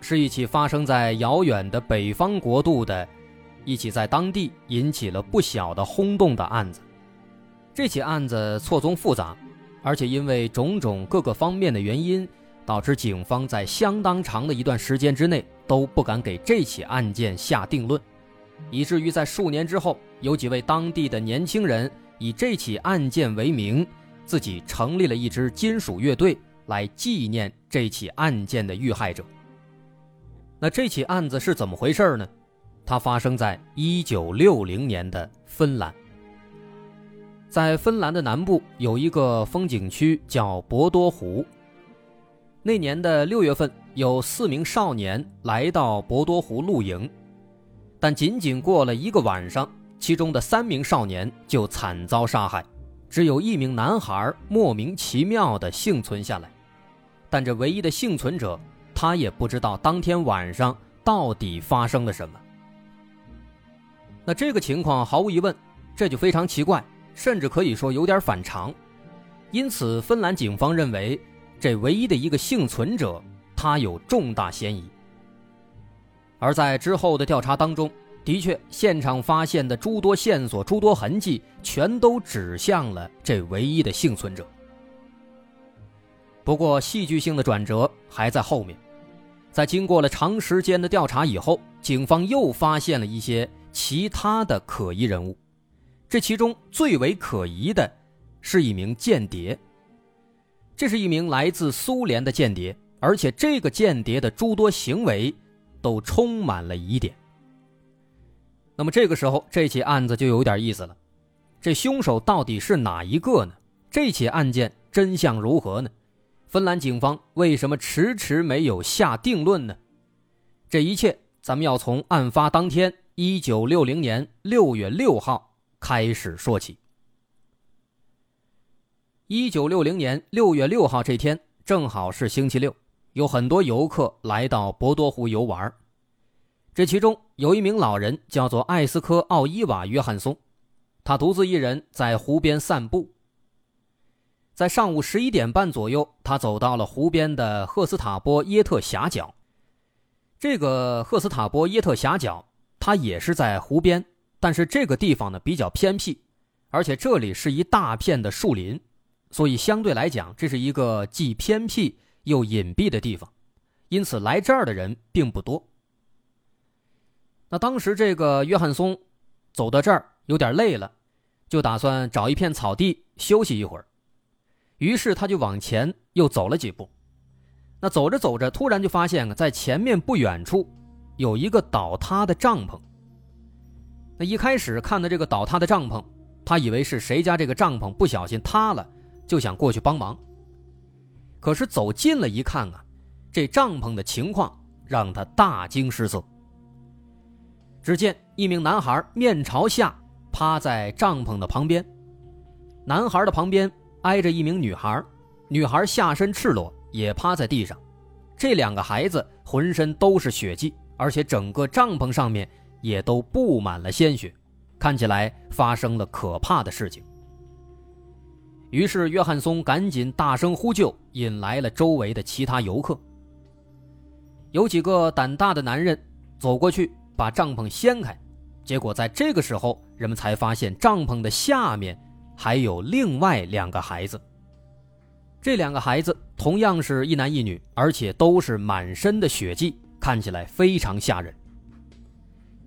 是一起发生在遥远的北方国度的，一起在当地引起了不小的轰动的案子。这起案子错综复杂，而且因为种种各个方面的原因，导致警方在相当长的一段时间之内都不敢给这起案件下定论，以至于在数年之后，有几位当地的年轻人以这起案件为名，自己成立了一支金属乐队。来纪念这起案件的遇害者。那这起案子是怎么回事呢？它发生在一九六零年的芬兰。在芬兰的南部有一个风景区叫博多湖。那年的六月份，有四名少年来到博多湖露营，但仅仅过了一个晚上，其中的三名少年就惨遭杀害，只有一名男孩莫名其妙的幸存下来。但这唯一的幸存者，他也不知道当天晚上到底发生了什么。那这个情况毫无疑问，这就非常奇怪，甚至可以说有点反常。因此，芬兰警方认为，这唯一的一个幸存者，他有重大嫌疑。而在之后的调查当中，的确，现场发现的诸多线索、诸多痕迹，全都指向了这唯一的幸存者。不过，戏剧性的转折还在后面。在经过了长时间的调查以后，警方又发现了一些其他的可疑人物。这其中最为可疑的，是一名间谍。这是一名来自苏联的间谍，而且这个间谍的诸多行为都充满了疑点。那么这个时候，这起案子就有点意思了。这凶手到底是哪一个呢？这起案件真相如何呢？芬兰警方为什么迟迟没有下定论呢？这一切，咱们要从案发当天，一九六零年六月六号开始说起。一九六零年六月六号这天，正好是星期六，有很多游客来到博多湖游玩。这其中有一名老人，叫做艾斯科·奥伊瓦·约翰松，他独自一人在湖边散步。在上午十一点半左右，他走到了湖边的赫斯塔波耶特峡角。这个赫斯塔波耶特峡角，它也是在湖边，但是这个地方呢比较偏僻，而且这里是一大片的树林，所以相对来讲，这是一个既偏僻又隐蔽的地方，因此来这儿的人并不多。那当时这个约翰松走到这儿有点累了，就打算找一片草地休息一会儿。于是他就往前又走了几步，那走着走着，突然就发现啊，在前面不远处有一个倒塌的帐篷。那一开始看到这个倒塌的帐篷，他以为是谁家这个帐篷不小心塌了，就想过去帮忙。可是走近了一看啊，这帐篷的情况让他大惊失色。只见一名男孩面朝下趴在帐篷的旁边，男孩的旁边。挨着一名女孩，女孩下身赤裸，也趴在地上。这两个孩子浑身都是血迹，而且整个帐篷上面也都布满了鲜血，看起来发生了可怕的事情。于是约翰松赶紧大声呼救，引来了周围的其他游客。有几个胆大的男人走过去把帐篷掀开，结果在这个时候，人们才发现帐篷的下面。还有另外两个孩子，这两个孩子同样是一男一女，而且都是满身的血迹，看起来非常吓人。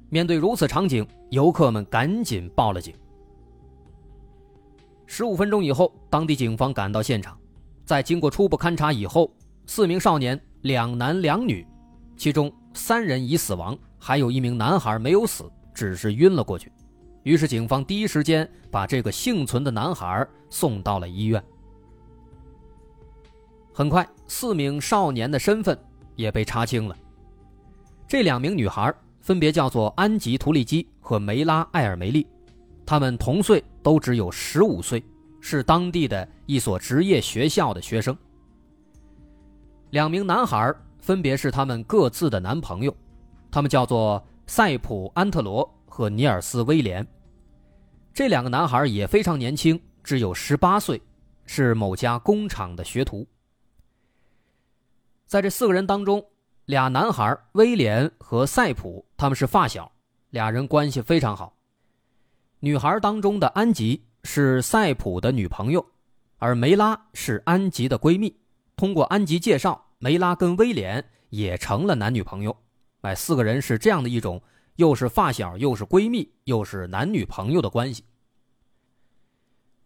面对如此场景，游客们赶紧报了警。十五分钟以后，当地警方赶到现场，在经过初步勘查以后，四名少年，两男两女，其中三人已死亡，还有一名男孩没有死，只是晕了过去。于是，警方第一时间把这个幸存的男孩送到了医院。很快，四名少年的身份也被查清了，这两名女孩分别叫做安吉·图利基和梅拉·艾尔梅利，她们同岁，都只有十五岁，是当地的一所职业学校的学生。两名男孩分别是他们各自的男朋友，他们叫做塞普·安特罗和尼尔斯·威廉。这两个男孩也非常年轻，只有十八岁，是某家工厂的学徒。在这四个人当中，俩男孩威廉和塞普他们是发小，俩人关系非常好。女孩当中的安吉是塞普的女朋友，而梅拉是安吉的闺蜜。通过安吉介绍，梅拉跟威廉也成了男女朋友。哎，四个人是这样的一种。又是发小，又是闺蜜，又是男女朋友的关系。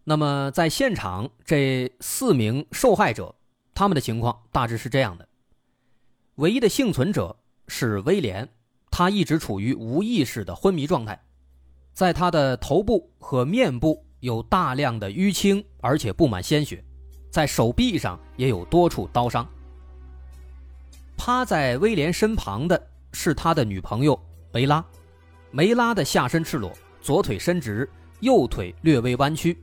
那么，在现场这四名受害者，他们的情况大致是这样的：唯一的幸存者是威廉，他一直处于无意识的昏迷状态，在他的头部和面部有大量的淤青，而且布满鲜血，在手臂上也有多处刀伤。趴在威廉身旁的是他的女朋友。梅拉，梅拉的下身赤裸，左腿伸直，右腿略微弯曲，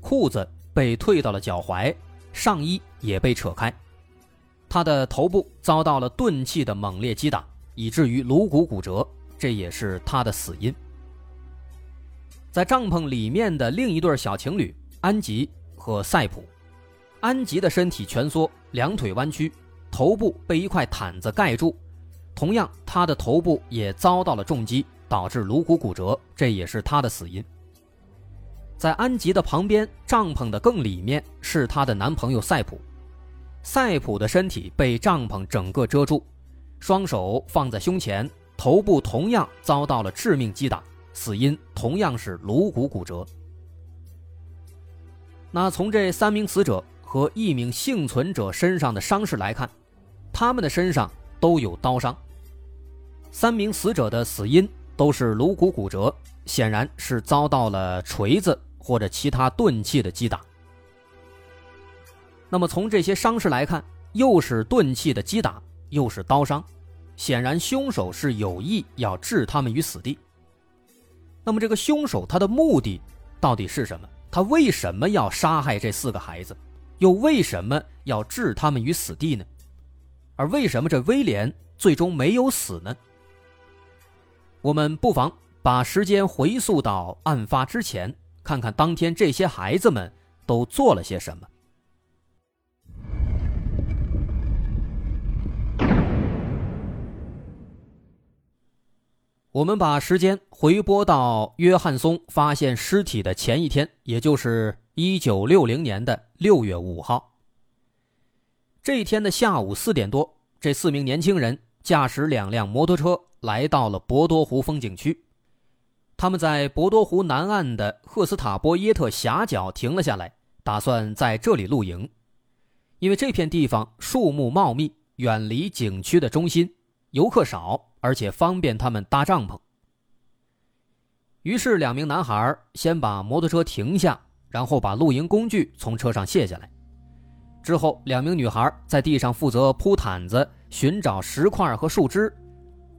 裤子被退到了脚踝，上衣也被扯开。他的头部遭到了钝器的猛烈击打，以至于颅骨骨折，这也是他的死因。在帐篷里面的另一对小情侣安吉和塞普，安吉的身体蜷缩，两腿弯曲，头部被一块毯子盖住。同样，他的头部也遭到了重击，导致颅骨骨折，这也是他的死因。在安吉的旁边，帐篷的更里面是她的男朋友赛普。赛普的身体被帐篷整个遮住，双手放在胸前，头部同样遭到了致命击打，死因同样是颅骨骨折。那从这三名死者和一名幸存者身上的伤势来看，他们的身上。都有刀伤，三名死者的死因都是颅骨骨折，显然是遭到了锤子或者其他钝器的击打。那么从这些伤势来看，又是钝器的击打，又是刀伤，显然凶手是有意要置他们于死地。那么这个凶手他的目的到底是什么？他为什么要杀害这四个孩子？又为什么要置他们于死地呢？而为什么这威廉最终没有死呢？我们不妨把时间回溯到案发之前，看看当天这些孩子们都做了些什么。我们把时间回拨到约翰松发现尸体的前一天，也就是一九六零年的六月五号。这一天的下午四点多，这四名年轻人驾驶两辆摩托车来到了博多湖风景区。他们在博多湖南岸的赫斯塔波耶特峡角停了下来，打算在这里露营，因为这片地方树木茂密，远离景区的中心，游客少，而且方便他们搭帐篷。于是，两名男孩先把摩托车停下，然后把露营工具从车上卸下来。之后，两名女孩在地上负责铺毯子、寻找石块和树枝，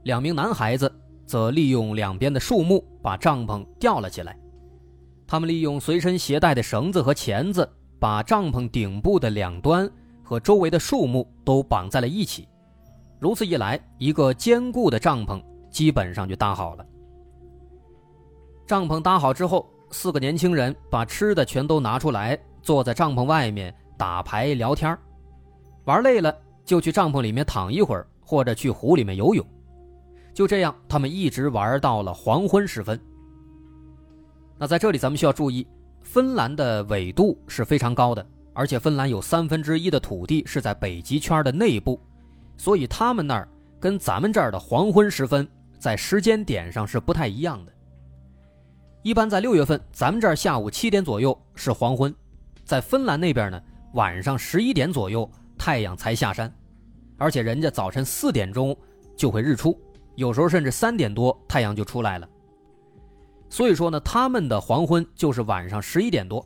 两名男孩子则利用两边的树木把帐篷吊了起来。他们利用随身携带的绳子和钳子，把帐篷顶部的两端和周围的树木都绑在了一起。如此一来，一个坚固的帐篷基本上就搭好了。帐篷搭好之后，四个年轻人把吃的全都拿出来，坐在帐篷外面。打牌聊天玩累了就去帐篷里面躺一会儿，或者去湖里面游泳。就这样，他们一直玩到了黄昏时分。那在这里，咱们需要注意，芬兰的纬度是非常高的，而且芬兰有三分之一的土地是在北极圈的内部，所以他们那儿跟咱们这儿的黄昏时分在时间点上是不太一样的。一般在六月份，咱们这儿下午七点左右是黄昏，在芬兰那边呢。晚上十一点左右，太阳才下山，而且人家早晨四点钟就会日出，有时候甚至三点多太阳就出来了。所以说呢，他们的黄昏就是晚上十一点多，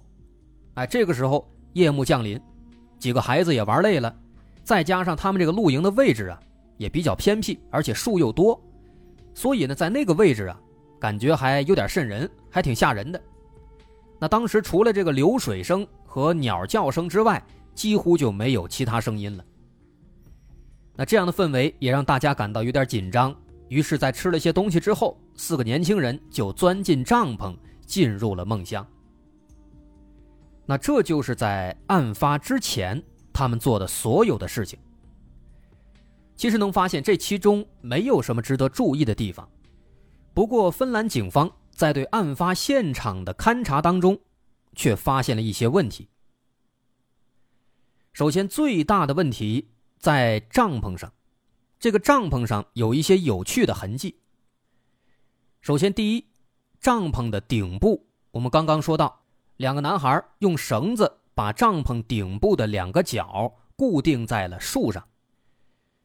哎，这个时候夜幕降临，几个孩子也玩累了，再加上他们这个露营的位置啊，也比较偏僻，而且树又多，所以呢，在那个位置啊，感觉还有点瘆人，还挺吓人的。那当时除了这个流水声和鸟叫声之外，几乎就没有其他声音了。那这样的氛围也让大家感到有点紧张，于是，在吃了些东西之后，四个年轻人就钻进帐篷，进入了梦乡。那这就是在案发之前他们做的所有的事情。其实能发现这其中没有什么值得注意的地方，不过芬兰警方在对案发现场的勘查当中，却发现了一些问题。首先，最大的问题在帐篷上，这个帐篷上有一些有趣的痕迹。首先，第一，帐篷的顶部，我们刚刚说到。两个男孩用绳子把帐篷顶部的两个角固定在了树上，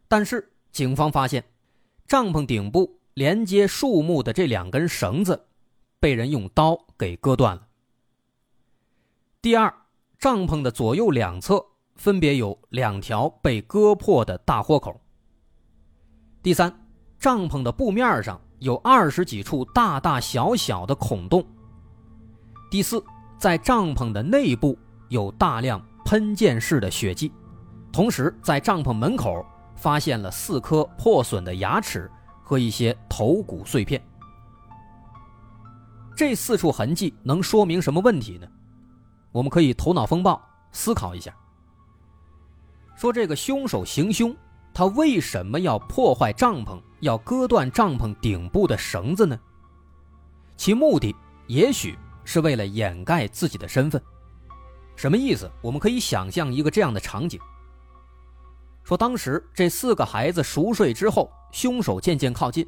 但是警方发现，帐篷顶部连接树木的这两根绳子被人用刀给割断了。第二，帐篷的左右两侧分别有两条被割破的大豁口。第三，帐篷的布面上有二十几处大大小小的孔洞。第四。在帐篷的内部有大量喷溅式的血迹，同时在帐篷门口发现了四颗破损的牙齿和一些头骨碎片。这四处痕迹能说明什么问题呢？我们可以头脑风暴思考一下。说这个凶手行凶，他为什么要破坏帐篷，要割断帐篷顶部的绳子呢？其目的也许。是为了掩盖自己的身份，什么意思？我们可以想象一个这样的场景：说当时这四个孩子熟睡之后，凶手渐渐靠近，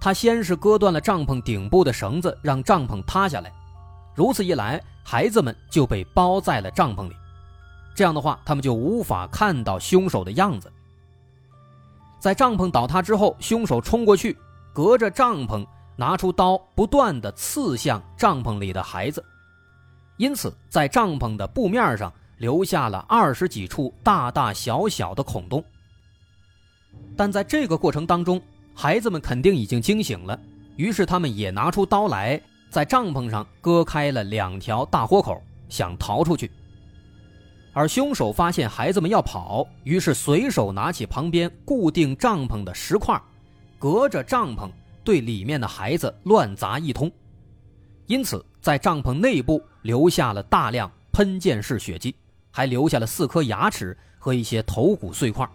他先是割断了帐篷顶部的绳子，让帐篷塌下来，如此一来，孩子们就被包在了帐篷里，这样的话，他们就无法看到凶手的样子。在帐篷倒塌之后，凶手冲过去，隔着帐篷。拿出刀，不断的刺向帐篷里的孩子，因此在帐篷的布面上留下了二十几处大大小小的孔洞。但在这个过程当中，孩子们肯定已经惊醒了，于是他们也拿出刀来，在帐篷上割开了两条大豁口，想逃出去。而凶手发现孩子们要跑，于是随手拿起旁边固定帐篷的石块，隔着帐篷。对里面的孩子乱砸一通，因此在帐篷内部留下了大量喷溅式血迹，还留下了四颗牙齿和一些头骨碎块。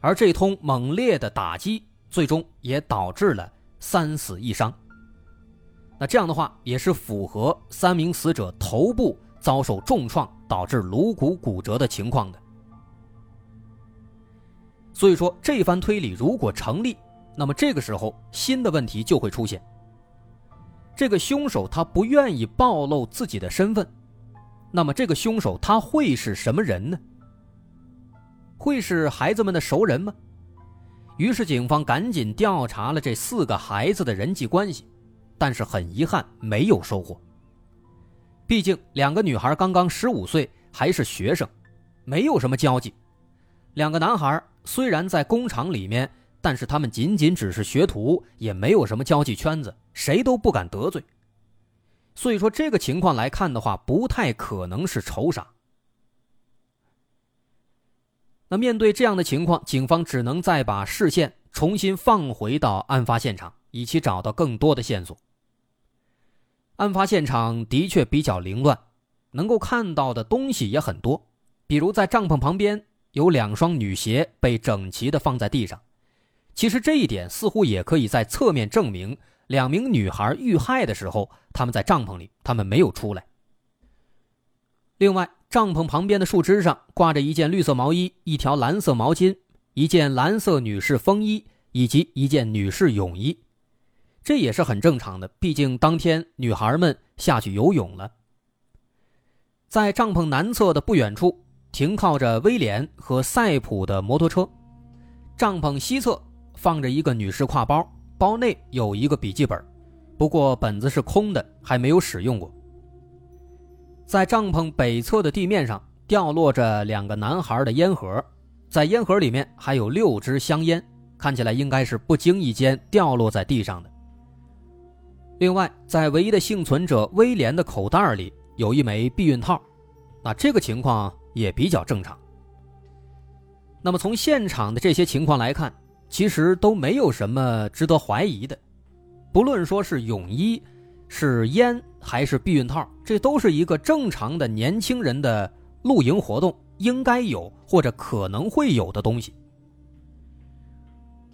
而这通猛烈的打击，最终也导致了三死一伤。那这样的话，也是符合三名死者头部遭受重创导致颅骨骨折的情况的。所以说，这番推理如果成立。那么这个时候，新的问题就会出现。这个凶手他不愿意暴露自己的身份，那么这个凶手他会是什么人呢？会是孩子们的熟人吗？于是警方赶紧调查了这四个孩子的人际关系，但是很遗憾没有收获。毕竟两个女孩刚刚十五岁，还是学生，没有什么交际；两个男孩虽然在工厂里面。但是他们仅仅只是学徒，也没有什么交际圈子，谁都不敢得罪。所以说，这个情况来看的话，不太可能是仇杀。那面对这样的情况，警方只能再把视线重新放回到案发现场，以期找到更多的线索。案发现场的确比较凌乱，能够看到的东西也很多，比如在帐篷旁边有两双女鞋被整齐的放在地上。其实这一点似乎也可以在侧面证明，两名女孩遇害的时候，他们在帐篷里，他们没有出来。另外，帐篷旁边的树枝上挂着一件绿色毛衣、一条蓝色毛巾、一件蓝色女士风衣以及一件女士泳衣，这也是很正常的，毕竟当天女孩们下去游泳了。在帐篷南侧的不远处停靠着威廉和赛普的摩托车，帐篷西侧。放着一个女士挎包，包内有一个笔记本，不过本子是空的，还没有使用过。在帐篷北侧的地面上掉落着两个男孩的烟盒，在烟盒里面还有六支香烟，看起来应该是不经意间掉落在地上的。另外，在唯一的幸存者威廉的口袋里有一枚避孕套，那这个情况也比较正常。那么从现场的这些情况来看，其实都没有什么值得怀疑的，不论说是泳衣、是烟还是避孕套，这都是一个正常的年轻人的露营活动应该有或者可能会有的东西。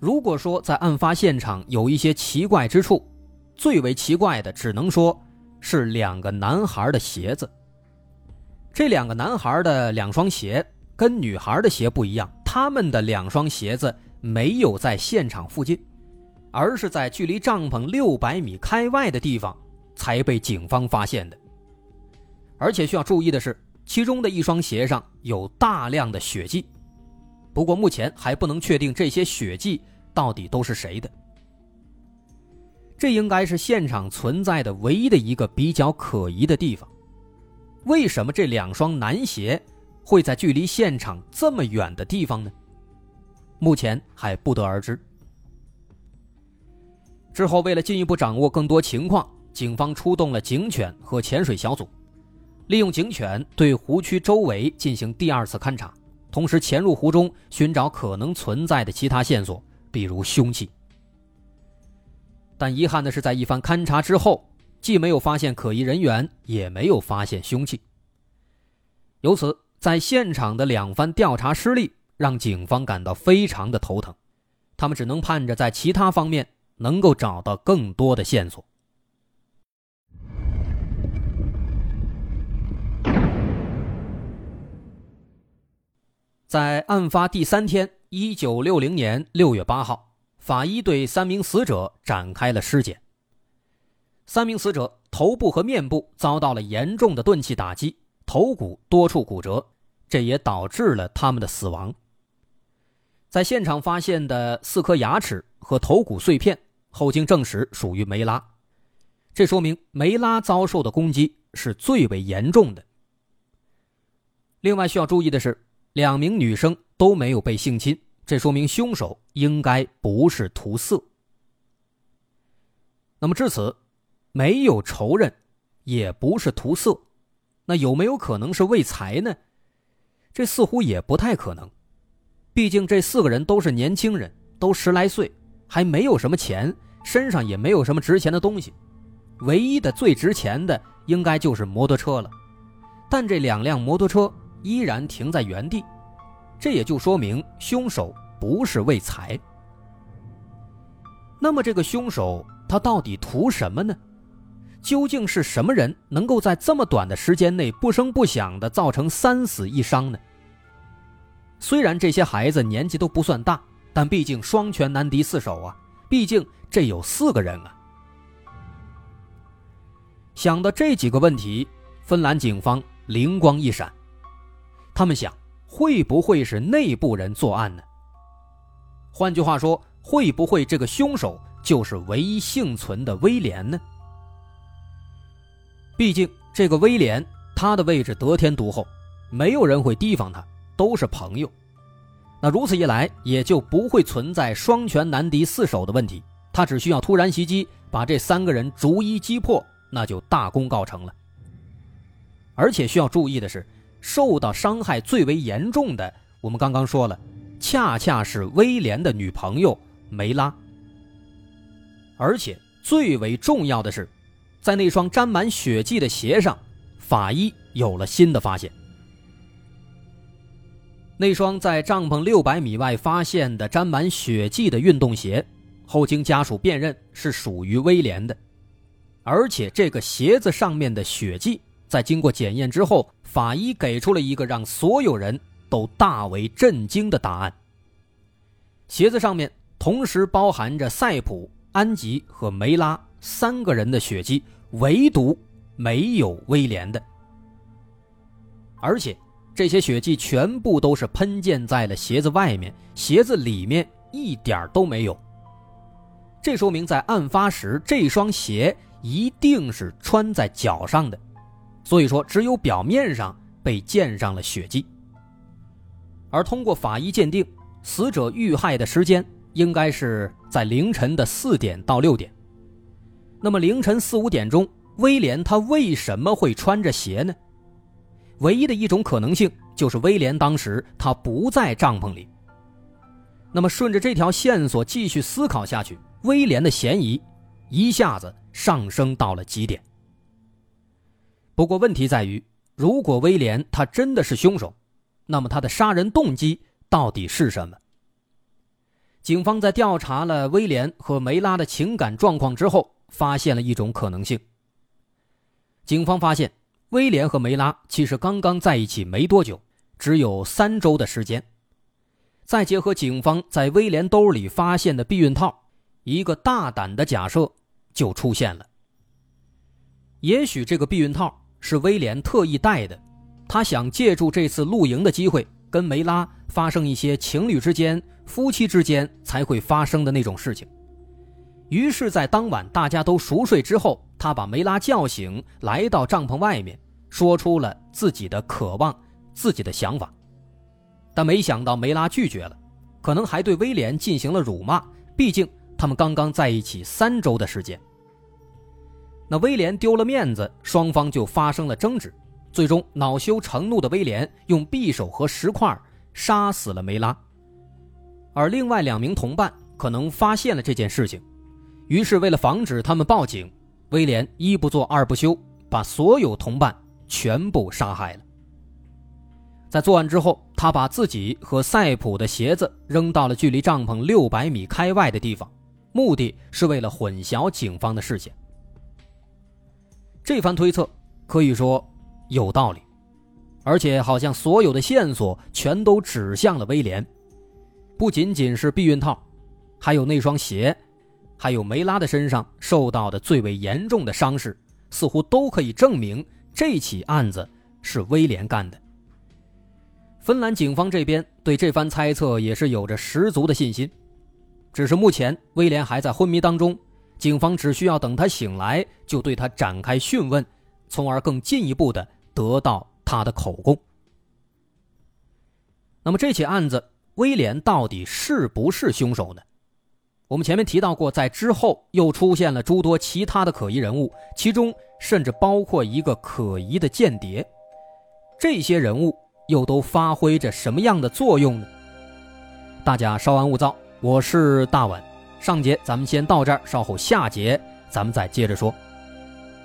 如果说在案发现场有一些奇怪之处，最为奇怪的，只能说是两个男孩的鞋子。这两个男孩的两双鞋跟女孩的鞋不一样，他们的两双鞋子没有在现场附近，而是在距离帐篷六百米开外的地方才被警方发现的。而且需要注意的是，其中的一双鞋上有大量的血迹，不过目前还不能确定这些血迹到底都是谁的。这应该是现场存在的唯一的一个比较可疑的地方。为什么这两双男鞋会在距离现场这么远的地方呢？目前还不得而知。之后，为了进一步掌握更多情况，警方出动了警犬和潜水小组，利用警犬对湖区周围进行第二次勘查，同时潜入湖中寻找可能存在的其他线索，比如凶器。但遗憾的是，在一番勘查之后，既没有发现可疑人员，也没有发现凶器。由此，在现场的两番调查失利，让警方感到非常的头疼。他们只能盼着在其他方面能够找到更多的线索。在案发第三天，一九六零年六月八号。法医对三名死者展开了尸检。三名死者头部和面部遭到了严重的钝器打击，头骨多处骨折，这也导致了他们的死亡。在现场发现的四颗牙齿和头骨碎片，后经证实属于梅拉，这说明梅拉遭受的攻击是最为严重的。另外需要注意的是，两名女生都没有被性侵。这说明凶手应该不是图色。那么至此，没有仇人，也不是图色，那有没有可能是为财呢？这似乎也不太可能。毕竟这四个人都是年轻人，都十来岁，还没有什么钱，身上也没有什么值钱的东西，唯一的最值钱的应该就是摩托车了。但这两辆摩托车依然停在原地。这也就说明凶手不是为财。那么这个凶手他到底图什么呢？究竟是什么人能够在这么短的时间内不声不响的造成三死一伤呢？虽然这些孩子年纪都不算大，但毕竟双拳难敌四手啊！毕竟这有四个人啊。想到这几个问题，芬兰警方灵光一闪，他们想。会不会是内部人作案呢？换句话说，会不会这个凶手就是唯一幸存的威廉呢？毕竟这个威廉他的位置得天独厚，没有人会提防他，都是朋友。那如此一来，也就不会存在双拳难敌四手的问题。他只需要突然袭击，把这三个人逐一击破，那就大功告成了。而且需要注意的是。受到伤害最为严重的，我们刚刚说了，恰恰是威廉的女朋友梅拉。而且最为重要的是，在那双沾满血迹的鞋上，法医有了新的发现。那双在帐篷六百米外发现的沾满血迹的运动鞋，后经家属辨认是属于威廉的，而且这个鞋子上面的血迹。在经过检验之后，法医给出了一个让所有人都大为震惊的答案：鞋子上面同时包含着赛普、安吉和梅拉三个人的血迹，唯独没有威廉的。而且这些血迹全部都是喷溅在了鞋子外面，鞋子里面一点都没有。这说明在案发时，这双鞋一定是穿在脚上的。所以说，只有表面上被溅上了血迹，而通过法医鉴定，死者遇害的时间应该是在凌晨的四点到六点。那么凌晨四五点钟，威廉他为什么会穿着鞋呢？唯一的一种可能性就是威廉当时他不在帐篷里。那么顺着这条线索继续思考下去，威廉的嫌疑一下子上升到了极点。不过问题在于，如果威廉他真的是凶手，那么他的杀人动机到底是什么？警方在调查了威廉和梅拉的情感状况之后，发现了一种可能性。警方发现，威廉和梅拉其实刚刚在一起没多久，只有三周的时间。再结合警方在威廉兜里发现的避孕套，一个大胆的假设就出现了。也许这个避孕套是威廉特意带的，他想借助这次露营的机会，跟梅拉发生一些情侣之间、夫妻之间才会发生的那种事情。于是，在当晚大家都熟睡之后，他把梅拉叫醒，来到帐篷外面，说出了自己的渴望、自己的想法。但没想到梅拉拒绝了，可能还对威廉进行了辱骂。毕竟他们刚刚在一起三周的时间。那威廉丢了面子，双方就发生了争执。最终恼羞成怒的威廉用匕首和石块杀死了梅拉。而另外两名同伴可能发现了这件事情，于是为了防止他们报警，威廉一不做二不休，把所有同伴全部杀害了。在作案之后，他把自己和赛普的鞋子扔到了距离帐篷六百米开外的地方，目的是为了混淆警方的视线。这番推测可以说有道理，而且好像所有的线索全都指向了威廉。不仅仅是避孕套，还有那双鞋，还有梅拉的身上受到的最为严重的伤势，似乎都可以证明这起案子是威廉干的。芬兰警方这边对这番猜测也是有着十足的信心，只是目前威廉还在昏迷当中，警方只需要等他醒来就对他展开讯问，从而更进一步的得到他的口供。那么这起案子，威廉到底是不是凶手呢？我们前面提到过，在之后又出现了诸多其他的可疑人物，其中甚至包括一个可疑的间谍，这些人物。又都发挥着什么样的作用呢？大家稍安勿躁，我是大碗。上节咱们先到这儿，稍后下节咱们再接着说。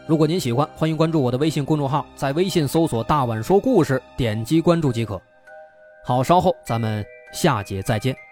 如果您喜欢，欢迎关注我的微信公众号，在微信搜索“大碗说故事”，点击关注即可。好，稍后咱们下节再见。